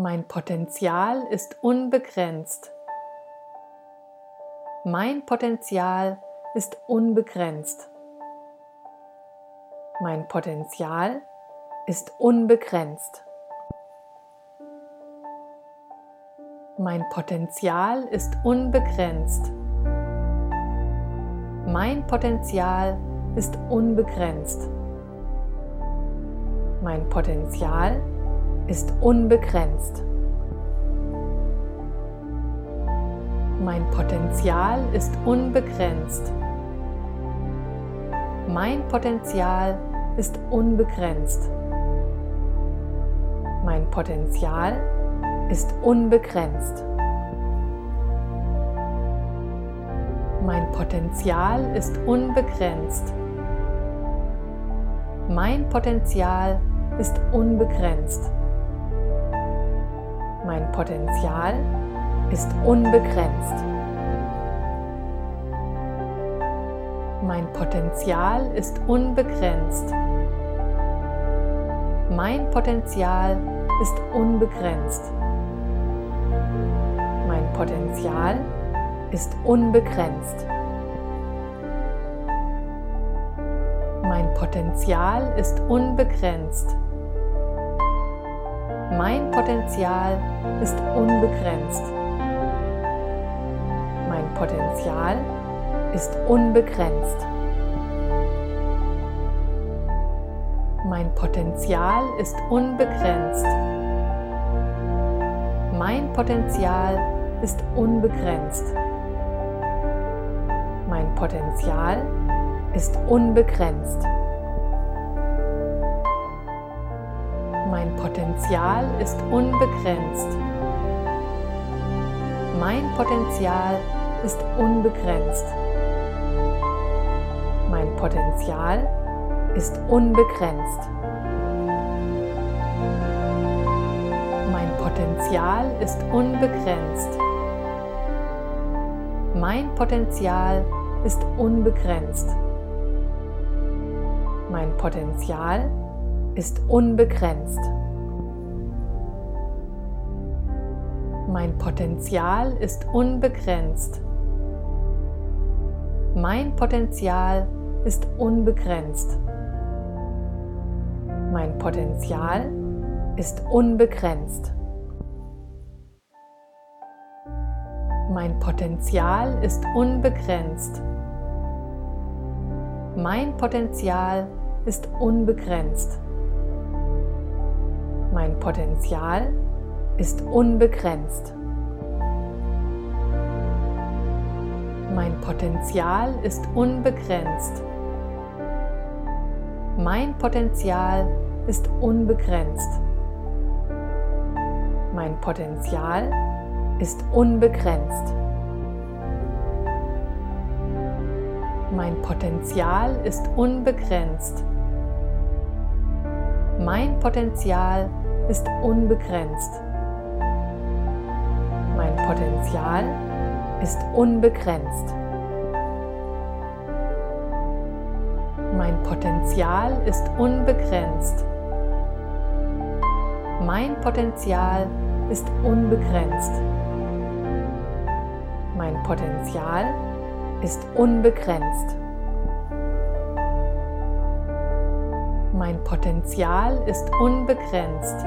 Mein Potenzial ist unbegrenzt. Mein Potenzial ist unbegrenzt. Mein Potenzial ist unbegrenzt. Mein Potenzial ist unbegrenzt. Mein Potenzial ist unbegrenzt. Mein Potenzial ist unbegrenzt. Mein Potenzial ist unbegrenzt. Mein Potenzial ist unbegrenzt. Mein Potenzial ist unbegrenzt. Mein Potenzial ist unbegrenzt. Mein Potenzial ist unbegrenzt. Mein Potenzial ist unbegrenzt. Mein Potenzial ist unbegrenzt. Mein Potenzial ist unbegrenzt. Mein Potenzial ist unbegrenzt. Mein Potenzial ist unbegrenzt. Mein Potenzial ist unbegrenzt. Mein Potenzial ist unbegrenzt. Mein Potenzial ist unbegrenzt. Mein Potenzial ist unbegrenzt. Mein Potenzial ist unbegrenzt. Mein Potenzial ist unbegrenzt. Mein Potenzial ist unbegrenzt. Mein Potenzial ist unbegrenzt. Mein Potenzial ist unbegrenzt. Mein Potenzial ist unbegrenzt. Mein Potenzial ist ist unbegrenzt. Mein Potenzial ist unbegrenzt. Mein Potenzial ist unbegrenzt. Mein Potenzial ist unbegrenzt. Mein Potenzial ist unbegrenzt. Mein Potenzial ist unbegrenzt. Mein Potenzial ist unbegrenzt. Mein Potenzial ist unbegrenzt. Mein Potenzial ist unbegrenzt. Mein Potenzial ist unbegrenzt. Mein Potenzial ist unbegrenzt. Mein Potenzial ist unbegrenzt. Mein Potenzial ist unbegrenzt. Mein Potenzial ist unbegrenzt. Mein Potenzial ist unbegrenzt. Mein Potenzial ist unbegrenzt. Mein Potenzial ist unbegrenzt.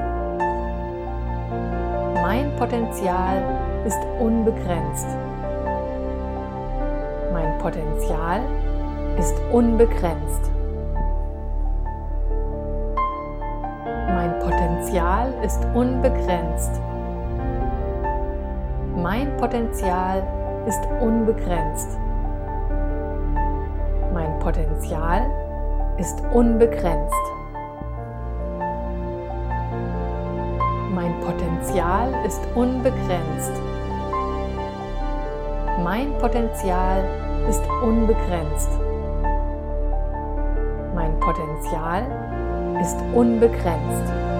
Mein Potenzial ist unbegrenzt. Mein Potenzial ist unbegrenzt. Mein Potenzial ist unbegrenzt. Mein Potenzial ist unbegrenzt. Mein Potenzial ist unbegrenzt. Mein Potenzial ist unbegrenzt. Mein Potenzial ist unbegrenzt. Mein Potenzial ist unbegrenzt.